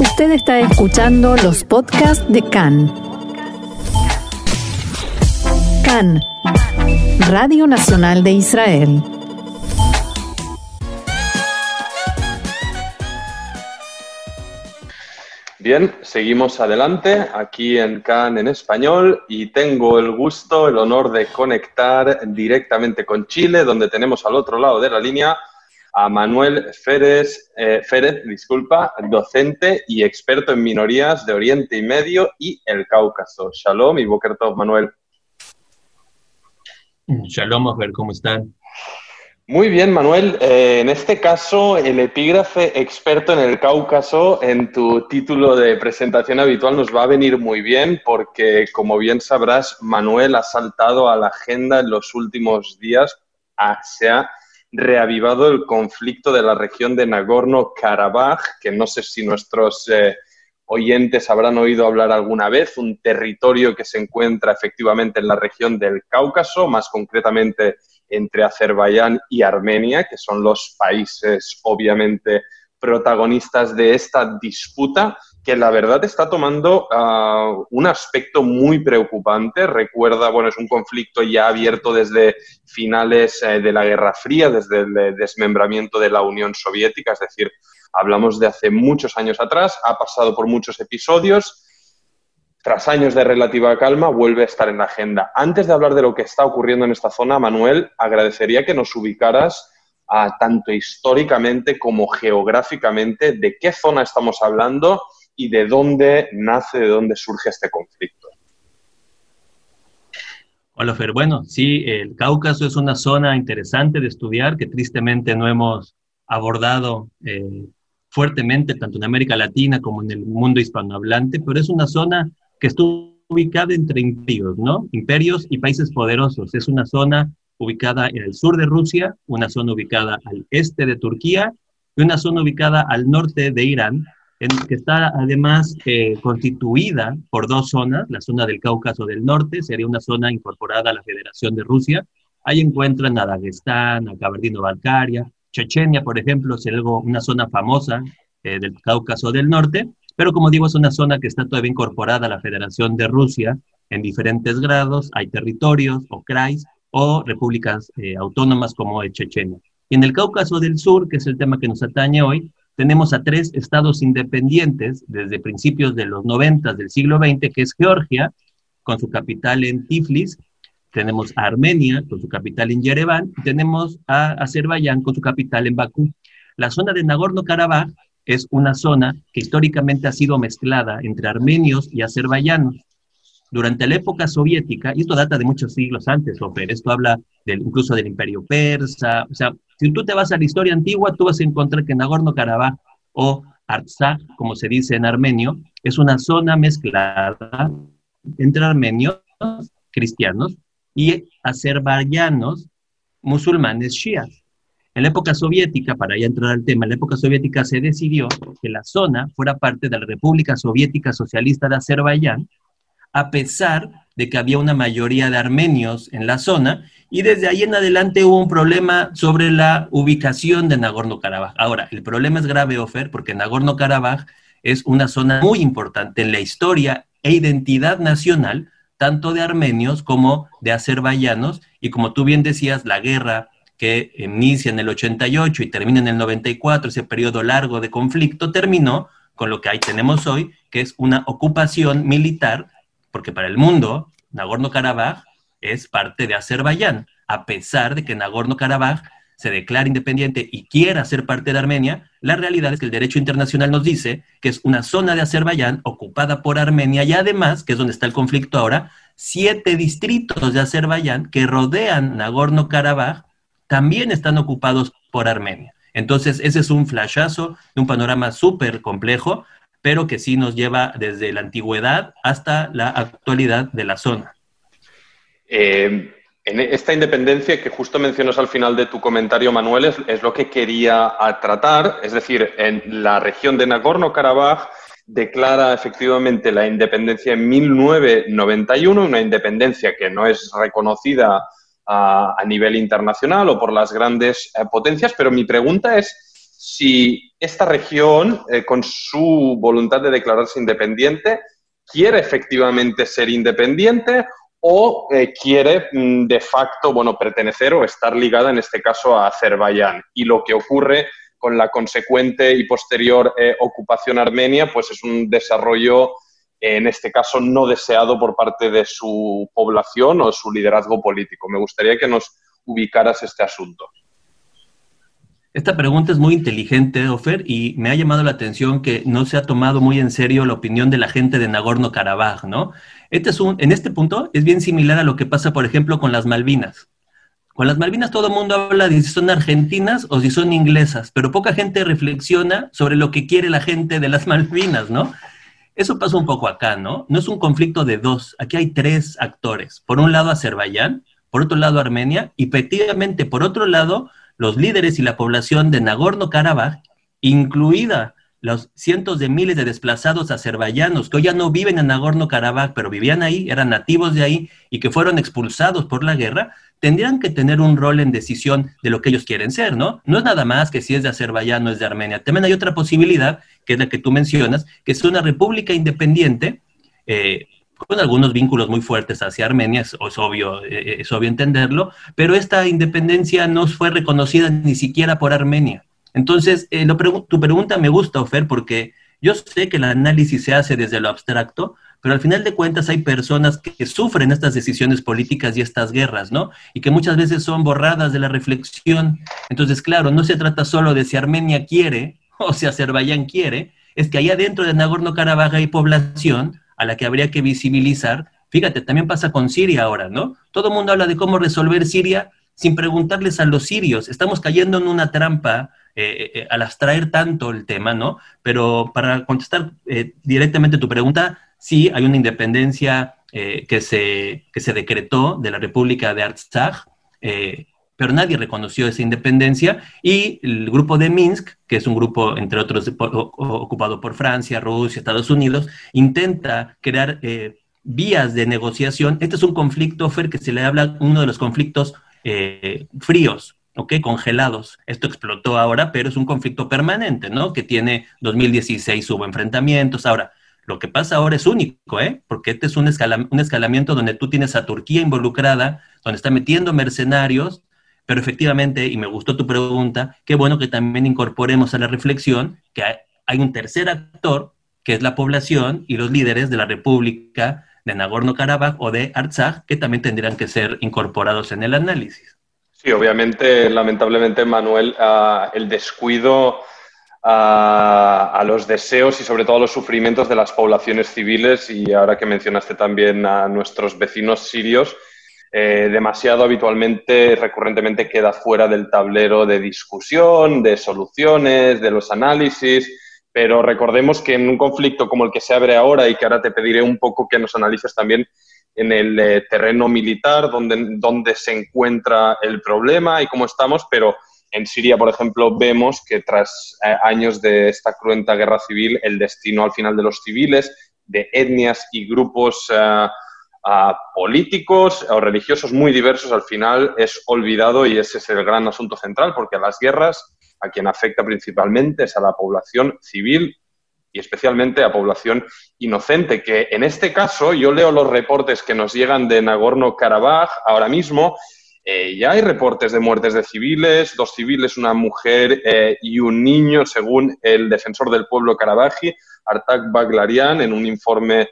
Usted está escuchando los podcasts de CAN. CAN, Radio Nacional de Israel. Bien, seguimos adelante aquí en CAN en español y tengo el gusto, el honor de conectar directamente con Chile, donde tenemos al otro lado de la línea a Manuel Férez, eh, Férez, disculpa, docente y experto en minorías de Oriente y Medio y el Cáucaso. Shalom y Boker Manuel. Shalom, Ofer, ¿cómo están? Muy bien, Manuel. Eh, en este caso, el epígrafe experto en el Cáucaso en tu título de presentación habitual nos va a venir muy bien porque, como bien sabrás, Manuel ha saltado a la agenda en los últimos días. Ah, se ha reavivado el conflicto de la región de Nagorno-Karabaj, que no sé si nuestros eh, oyentes habrán oído hablar alguna vez, un territorio que se encuentra efectivamente en la región del Cáucaso, más concretamente entre Azerbaiyán y Armenia, que son los países obviamente protagonistas de esta disputa, que la verdad está tomando ah, un aspecto muy preocupante. Recuerda, bueno, es un conflicto ya abierto desde finales eh, de la Guerra Fría, desde el desmembramiento de la Unión Soviética, es decir, hablamos de hace muchos años atrás, ha pasado por muchos episodios. Tras años de relativa calma, vuelve a estar en la agenda. Antes de hablar de lo que está ocurriendo en esta zona, Manuel, agradecería que nos ubicaras tanto históricamente como geográficamente de qué zona estamos hablando y de dónde nace, de dónde surge este conflicto. Hola, Fer. Bueno, sí, el Cáucaso es una zona interesante de estudiar que tristemente no hemos abordado eh, fuertemente tanto en América Latina como en el mundo hispanohablante, pero es una zona que estuvo ubicada entre imperios, ¿no? Imperios y países poderosos. Es una zona ubicada en el sur de Rusia, una zona ubicada al este de Turquía y una zona ubicada al norte de Irán, en, que está además eh, constituida por dos zonas, la zona del Cáucaso del Norte, sería una zona incorporada a la Federación de Rusia, ahí encuentran a Dagestán, a Kabardino-Balkaria, Chechenia, por ejemplo, es algo, una zona famosa eh, del Cáucaso del Norte, pero como digo, es una zona que está todavía incorporada a la Federación de Rusia en diferentes grados, hay territorios o krais o repúblicas eh, autónomas como Chechenia. Y en el Cáucaso del Sur, que es el tema que nos atañe hoy, tenemos a tres estados independientes desde principios de los 90 del siglo XX, que es Georgia, con su capital en Tiflis, tenemos a Armenia, con su capital en Yerevan, y tenemos a Azerbaiyán, con su capital en Bakú. La zona de Nagorno-Karabaj es una zona que históricamente ha sido mezclada entre armenios y azerbaiyanos. Durante la época soviética, y esto data de muchos siglos antes, Ofer, esto habla incluso del imperio persa, o sea, si tú te vas a la historia antigua, tú vas a encontrar que Nagorno-Karabaj o Artsakh, como se dice en armenio, es una zona mezclada entre armenios cristianos y azerbaiyanos musulmanes shias. En la época soviética, para ya entrar al tema, en la época soviética se decidió que la zona fuera parte de la República Soviética Socialista de Azerbaiyán, a pesar de que había una mayoría de armenios en la zona y desde ahí en adelante hubo un problema sobre la ubicación de Nagorno-Karabaj. Ahora, el problema es grave, Ofer, porque Nagorno-Karabaj es una zona muy importante en la historia e identidad nacional, tanto de armenios como de azerbaiyanos, y como tú bien decías, la guerra que inicia en el 88 y termina en el 94, ese periodo largo de conflicto, terminó con lo que ahí tenemos hoy, que es una ocupación militar, porque para el mundo, Nagorno-Karabaj es parte de Azerbaiyán, a pesar de que Nagorno-Karabaj se declara independiente y quiera ser parte de Armenia, la realidad es que el derecho internacional nos dice que es una zona de Azerbaiyán ocupada por Armenia y además, que es donde está el conflicto ahora, siete distritos de Azerbaiyán que rodean Nagorno-Karabaj también están ocupados por Armenia. Entonces, ese es un flashazo de un panorama súper complejo, pero que sí nos lleva desde la antigüedad hasta la actualidad de la zona. Eh, en esta independencia que justo mencionas al final de tu comentario, Manuel, es, lo que quería tratar. Es decir, en la región de Nagorno-Karabaj declara efectivamente la independencia en 1991, una independencia que no es reconocida a, nivel internacional o por las grandes eh, potencias, pero mi pregunta es si esta región, eh, con su voluntad de declararse independiente, quiere efectivamente ser independiente o eh, quiere mm, de facto, bueno, pertenecer o estar ligada en este caso a Azerbaiyán. Y lo que ocurre con la consecuente y posterior eh, ocupación armenia, pues es un desarrollo, en este caso, no deseado por parte de su población o su liderazgo político. Me gustaría que nos ubicaras este asunto. Esta pregunta es muy inteligente, Ofer, y me ha llamado la atención que no se ha tomado muy en serio la opinión de la gente de Nagorno-Karabaj, ¿no? Este es un, en este punto es bien similar a lo que pasa, por ejemplo, con las Malvinas. Con las Malvinas todo el mundo habla de si son argentinas o si son inglesas, pero poca gente reflexiona sobre lo que quiere la gente de las Malvinas, ¿no? Eso pasa un poco acá, ¿no? No es un conflicto de dos, aquí hay tres actores. Por un lado Azerbaiyán, por otro lado Armenia, y efectivamente por otro lado los líderes y la población de Nagorno-Karabaj, incluida los cientos de miles de desplazados azerbaiyanos que hoy ya no viven en Nagorno-Karabaj, pero vivían ahí, eran nativos de ahí y que fueron expulsados por la guerra, tendrían que tener un rol en decisión de lo que ellos quieren ser, ¿no? No es nada más que si es de Azerbaiyán o es de Armenia. También hay otra posibilidad, que es la que tú mencionas, que es una república independiente, eh, con algunos vínculos muy fuertes hacia Armenia, es, obvio, eh, es obvio entenderlo, pero esta independencia no fue reconocida ni siquiera por Armenia. Entonces, eh, tu pregunta me gusta, Ofer, porque yo sé que el análisis se hace desde lo abstracto, pero al final de cuentas hay personas que, sufren estas decisiones políticas y estas guerras, ¿no? Y que muchas veces son borradas de la reflexión. Entonces, claro, no se trata solo de si Armenia quiere o si Azerbaiyán quiere, es que allá dentro de Nagorno-Karabaj hay población a la que habría que visibilizar. Fíjate, también pasa con Siria ahora, ¿no? Todo el mundo habla de cómo resolver Siria sin preguntarles a los sirios. Estamos cayendo en una trampa eh, eh, al abstraer tanto el tema, ¿no? Pero para contestar eh, directamente tu pregunta, sí hay una independencia que, se, que se decretó de la República de Artsakh, pero nadie reconoció esa independencia y el grupo de Minsk, que es un grupo, entre otros, ocupado por Francia, Rusia, Estados Unidos, intenta crear eh, vías de negociación. Este es un conflicto, Fer, que se le habla uno de los conflictos eh, fríos, ¿ok? Congelados. Esto explotó ahora, pero es un conflicto permanente, ¿no? Que tiene 2016 hubo enfrentamientos. Ahora, lo que pasa ahora es único, ¿eh? Porque este es un, un escalamiento donde tú tienes a Turquía involucrada, donde está metiendo mercenarios pero efectivamente, y me gustó tu pregunta, qué bueno que también incorporemos a la reflexión que hay, un tercer actor, que es la población y los líderes de la República de Nagorno-Karabaj o de Artsakh, que también tendrían que ser incorporados en el análisis. Sí, obviamente, lamentablemente, Manuel, ah, el descuido a, a, los deseos y sobre todo a los sufrimientos de las poblaciones civiles y ahora que mencionaste también a nuestros vecinos sirios, eh, demasiado habitualmente, recurrentemente queda fuera del tablero de discusión, de soluciones, de los análisis. Pero recordemos que en un conflicto como el que se abre ahora y que ahora te pediré un poco que nos analices también en el eh, terreno militar, donde, donde se encuentra el problema y cómo estamos, pero en Siria, por ejemplo, vemos que tras eh, años de esta cruenta guerra civil, el destino al final de los civiles, de etnias y grupos a políticos o religiosos muy diversos al final es olvidado y ese es el gran asunto central porque a las guerras a quien afecta principalmente es a la población civil y especialmente a población inocente, que en este caso yo leo los reportes que nos llegan de Nagorno-Karabaj ahora mismo, eh, ya hay reportes de muertes de civiles, dos civiles, una mujer eh, y un niño, según el defensor del pueblo karabaji, Artak Baglarian, en un informe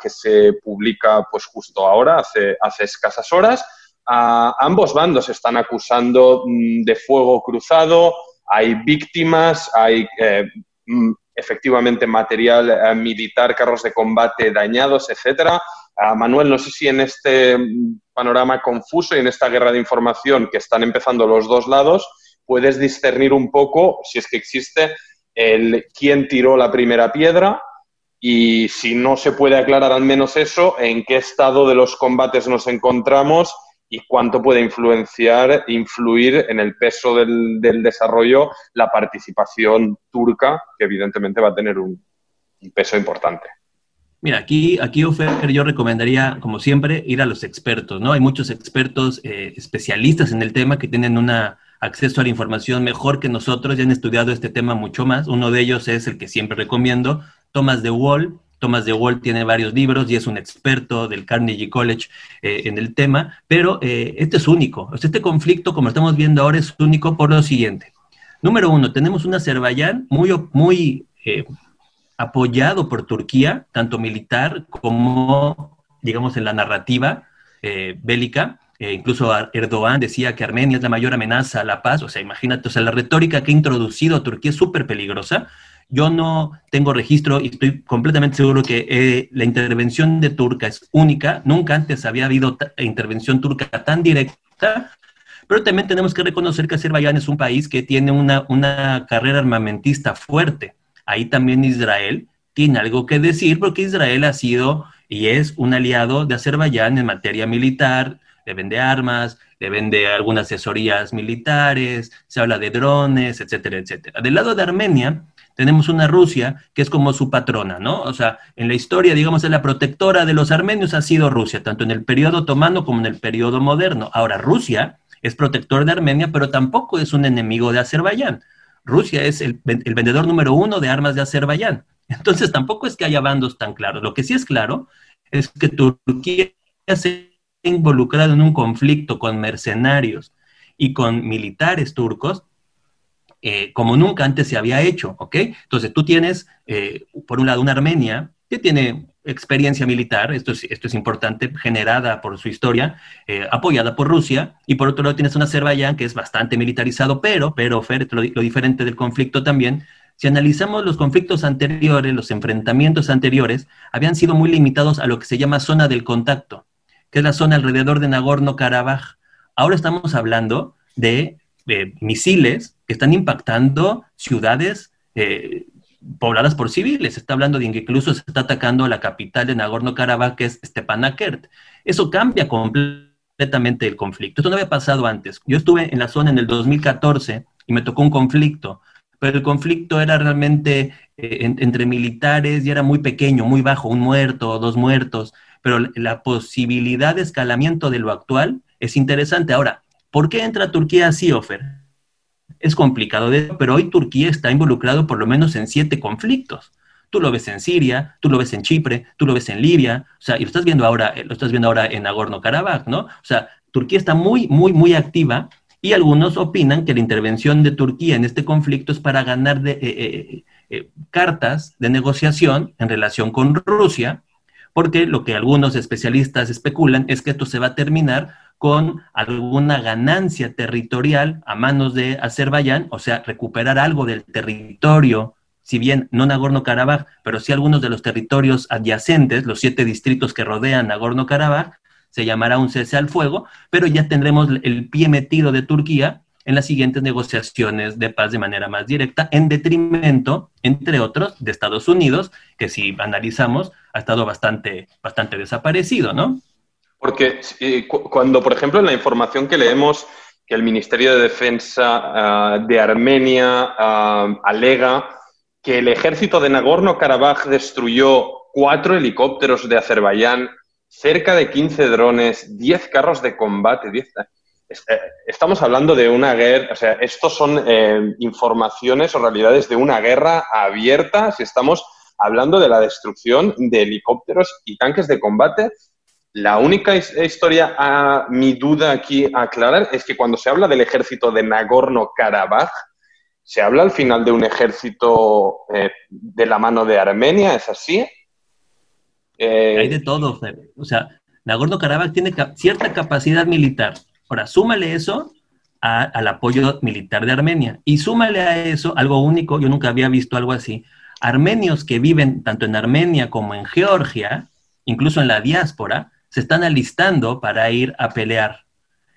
que se publica pues justo ahora, hace, escasas horas. ambos bandos están acusando mm, de fuego cruzado, hay víctimas, hay eh, mm, efectivamente material eh, militar, carros de combate dañados, etcétera. Manuel, no sé si en este mm, panorama confuso y en esta guerra de información que están empezando los dos lados, puedes discernir un poco, si es que existe, el quién tiró la primera piedra y si no se puede aclarar al menos eso, en qué estado de los combates nos encontramos y cuánto puede influenciar, influir en el peso del, desarrollo la participación turca, que evidentemente va a tener un, peso importante. Mira, aquí, aquí Ofer, yo recomendaría, como siempre, ir a los expertos, ¿no? Hay muchos expertos eh, especialistas en el tema que tienen una acceso a la información mejor que nosotros y han estudiado este tema mucho más. Uno de ellos es el que siempre recomiendo, Thomas de Wall. Thomas de Wall tiene varios libros y es un experto del Carnegie College eh, en el tema, pero eh, este es único. este conflicto, como estamos viendo ahora, es único por lo siguiente. Número uno, tenemos un Azerbaiyán muy, muy eh, apoyado por Turquía, tanto militar como, digamos, en la narrativa bélica. incluso Erdogan decía que Armenia es la mayor amenaza a la paz. O sea, imagínate, o sea, la retórica que ha introducido Turquía es súper peligrosa. Yo no tengo registro y estoy completamente seguro que eh, la intervención de Turca es única. Nunca antes había habido intervención turca tan directa. Pero también tenemos que reconocer que Azerbaiyán es un país que tiene una, una carrera armamentista fuerte. Ahí también Israel tiene algo que decir porque Israel ha sido y es un aliado de Azerbaiyán en materia militar, le vende armas, le vende algunas asesorías militares, se habla de drones, etcétera, etcétera. Del lado de Armenia, tenemos una Rusia que es como su patrona, ¿no? O sea, en la historia, digamos, la protectora de los armenios ha sido Rusia, tanto en el periodo otomano como en el periodo moderno. Ahora, Rusia es protector de Armenia, pero tampoco es un enemigo de Azerbaiyán. Rusia es el, vendedor número uno de armas de Azerbaiyán. Entonces, tampoco es que haya bandos tan claros. Lo que sí es claro es que Turquía se ha involucrado en un conflicto con mercenarios y con militares turcos eh, como nunca antes se había hecho, ¿ok? Entonces tú tienes, eh, por un lado, una Armenia que tiene experiencia militar, esto es, esto es importante, generada por su historia, eh, apoyada por Rusia, y por otro lado tienes un Azerbaiyán que es bastante militarizado, pero, pero, Fer, lo, lo diferente del conflicto también, si analizamos los conflictos anteriores, los enfrentamientos anteriores, habían sido muy limitados a lo que se llama zona del contacto, que es la zona alrededor de Nagorno-Karabaj. Ahora estamos hablando de misiles que están impactando ciudades eh, pobladas por civiles. Se está hablando de que incluso se está atacando la capital de Nagorno-Karabaj, que es Stepanakert. Eso cambia completamente el conflicto. Esto no había pasado antes. Yo estuve en la zona en el 2014 y me tocó un conflicto, pero el conflicto era realmente eh, entre militares y era muy pequeño, muy bajo, un muerto, dos muertos, pero la posibilidad de escalamiento de lo actual es interesante. Ahora, ¿Por qué entra Turquía así, Ofer? Es complicado, pero hoy Turquía está involucrado por lo menos en siete conflictos. Tú lo ves en Siria, tú lo ves en Chipre, tú lo ves en Libia, o sea, y lo estás viendo ahora, lo estás viendo ahora en Nagorno-Karabaj, ¿no? O sea, Turquía está muy, muy, muy activa y algunos opinan que la intervención de Turquía en este conflicto es para ganar de, eh, eh, eh, cartas de negociación en relación con Rusia, porque lo que algunos especialistas especulan es que esto se va a terminar con alguna ganancia territorial a manos de Azerbaiyán, o sea, recuperar algo del territorio, si bien no Nagorno-Karabaj, pero sí algunos de los territorios adyacentes, los siete distritos que rodean Nagorno-Karabaj, se llamará un cese al fuego, pero ya tendremos el pie metido de Turquía en las siguientes negociaciones de paz de manera más directa, en detrimento, entre otros, de Estados Unidos, que si analizamos, ha estado bastante, bastante desaparecido, ¿no? Porque cuando, por ejemplo, en la información que leemos que el Ministerio de Defensa ah, de Armenia ah, alega que el ejército de Nagorno-Karabaj destruyó cuatro helicópteros de Azerbaiyán, cerca de 15 drones, 10 carros de combate, eh, Estamos hablando de una guerra, o sea, estos son eh, informaciones o realidades de una guerra abierta, si estamos hablando de la destrucción de helicópteros y tanques de combate la única historia, a mi duda aquí a aclarar, es que cuando se habla del ejército de Nagorno-Karabaj, se habla al final de un ejército eh, de la mano de Armenia, ¿es así? Eh, Hay de todo. O sea, Nagorno-Karabaj tiene cierta capacidad militar. Ahora, súmale eso al apoyo militar de Armenia. Y súmale a eso algo único, yo nunca había visto algo así. Armenios que viven tanto en Armenia como en Georgia, incluso en la diáspora, se están alistando para ir a pelear.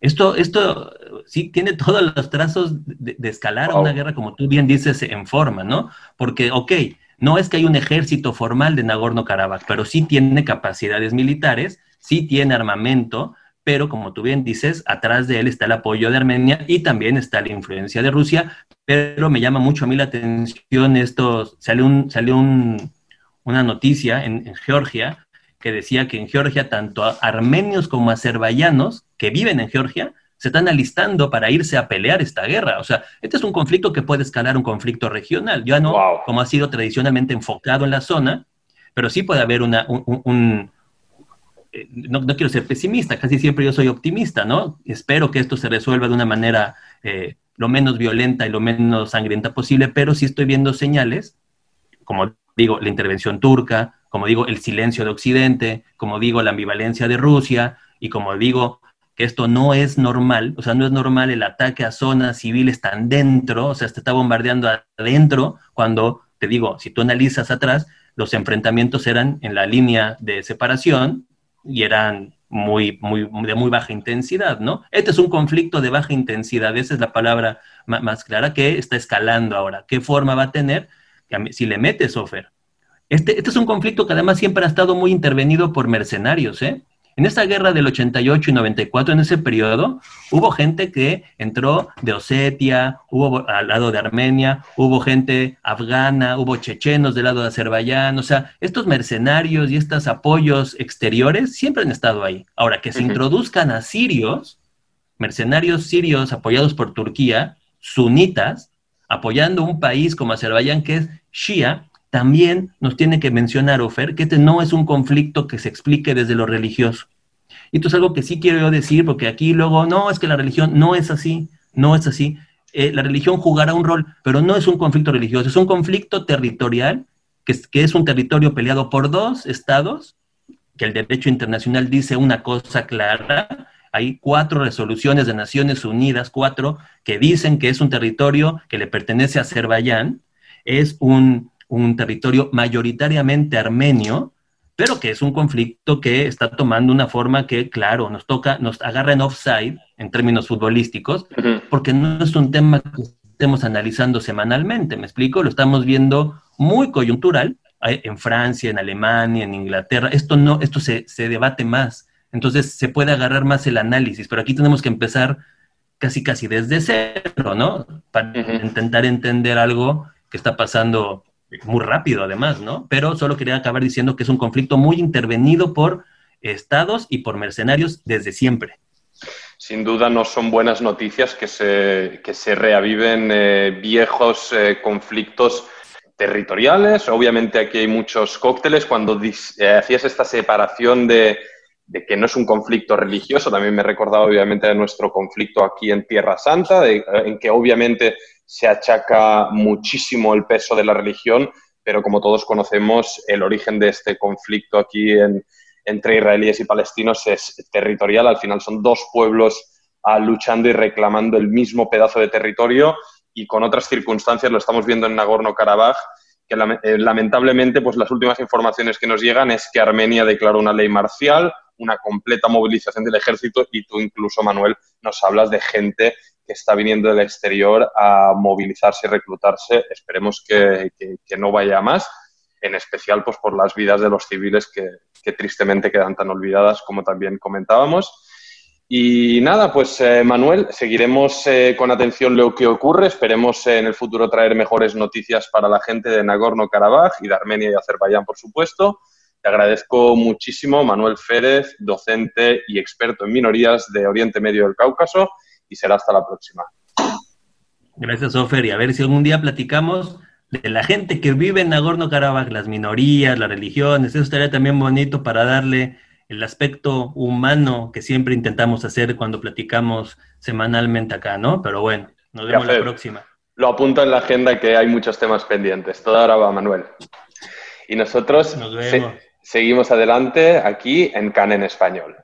Esto, esto sí tiene todos los trazos de, escalar a una guerra, como tú bien dices, en forma, ¿no? Porque, ok, no es que hay un ejército formal de Nagorno-Karabaj, pero sí tiene capacidades militares, sí tiene armamento, pero como tú bien dices, atrás de él está el apoyo de Armenia y también está la influencia de Rusia, pero me llama mucho a mí la atención esto, salió, un, salió una noticia en Georgia que decía que en Georgia tanto armenios como azerbaiyanos que viven en Georgia se están alistando para irse a pelear esta guerra. O sea, este es un conflicto que puede escalar un conflicto regional, ya no como ha sido tradicionalmente enfocado en la zona, pero sí puede haber una, un, eh, no, quiero ser pesimista, casi siempre yo soy optimista, ¿no? Espero que esto se resuelva de una manera eh, lo menos violenta y lo menos sangrienta posible, pero sí estoy viendo señales, como digo, la intervención turca, como digo, el silencio de Occidente, como digo, la ambivalencia de Rusia, y como digo, esto no es normal, o sea, no es normal el ataque a zonas civiles tan dentro, o sea, se está bombardeando adentro, cuando, te digo, si tú analizas atrás, los enfrentamientos eran en la línea de separación y eran muy, muy, de muy baja intensidad, ¿no? Este es un conflicto de baja intensidad, esa es la palabra más, clara, que está escalando ahora. ¿Qué forma va a tener? Si le metes, Ofer. Este, este es un conflicto que además siempre ha estado muy intervenido por mercenarios, ¿eh? En esa guerra del 88 y 94, en ese periodo, hubo gente que entró de Osetia, hubo al lado de Armenia, hubo gente afgana, hubo chechenos del lado de Azerbaiyán, o sea, estos mercenarios y estos apoyos exteriores siempre han estado ahí. Ahora, que se introduzcan a sirios, mercenarios sirios apoyados por Turquía, sunitas, apoyando un país como Azerbaiyán que es Shia, también nos tiene que mencionar, Ofer, que este no es un conflicto que se explique desde lo religioso. Y esto es algo que sí quiero yo decir, porque aquí luego, no, es que la religión no es así, no es así. Eh, la religión jugará un rol, pero no es un conflicto religioso, es un conflicto territorial, que es, que es un territorio peleado por dos estados, que el derecho internacional dice una cosa clara, hay cuatro resoluciones de Naciones Unidas, cuatro, que dicen que es un territorio que le pertenece a Azerbaiyán, es un, un territorio mayoritariamente armenio, pero que es un conflicto que está tomando una forma que, claro, nos toca, nos agarra en offside en términos futbolísticos, porque no es un tema que estemos analizando semanalmente, ¿me explico? Lo estamos viendo muy coyuntural en Francia, en Alemania, en Inglaterra. Esto no, esto se, se debate más. Entonces se puede agarrar más el análisis, pero aquí tenemos que empezar casi casi desde cero, ¿no? Para intentar entender algo que está pasando muy rápido además, ¿no? Pero solo quería acabar diciendo que es un conflicto muy intervenido por estados y por mercenarios desde siempre. Sin duda no son buenas noticias que se, que se reaviven eh, viejos eh, conflictos territoriales. Obviamente aquí hay muchos cócteles. Cuando eh, hacías esta separación de, de, que no es un conflicto religioso, también me he recordado obviamente de nuestro conflicto aquí en Tierra Santa, en que obviamente se achaca muchísimo el peso de la religión, pero como todos conocemos, el origen de este conflicto aquí entre israelíes y palestinos es territorial. Al final son dos pueblos ah, luchando y reclamando el mismo pedazo de territorio y con otras circunstancias, lo estamos viendo en Nagorno-Karabaj, que eh, lamentablemente pues las últimas informaciones que nos llegan es que Armenia declaró una ley marcial, una completa movilización del ejército y tú incluso, Manuel, nos hablas de gente que está viniendo del exterior a movilizarse y reclutarse. Esperemos que, no vaya más, en especial pues, por las vidas de los civiles que, tristemente quedan tan olvidadas, como también comentábamos. Y nada, pues eh, Manuel, seguiremos eh, con atención lo que ocurre. Esperemos en el futuro traer mejores noticias para la gente de Nagorno-Karabaj y de Armenia y Azerbaiyán, por supuesto. Te agradezco muchísimo, Manuel Férez, docente y experto en minorías de Oriente Medio del Cáucaso y será hasta la próxima. Gracias, Ofer, y a ver si algún día platicamos de la gente que vive en Nagorno-Karabaj, las minorías, las religiones, eso estaría también bonito para darle el aspecto humano que siempre intentamos hacer cuando platicamos semanalmente acá, ¿no? Pero bueno, nos vemos la próxima. Lo apunto en la agenda que hay muchos temas pendientes. Toda hora va, Manuel. Y nosotros seguimos adelante aquí en CAN en español.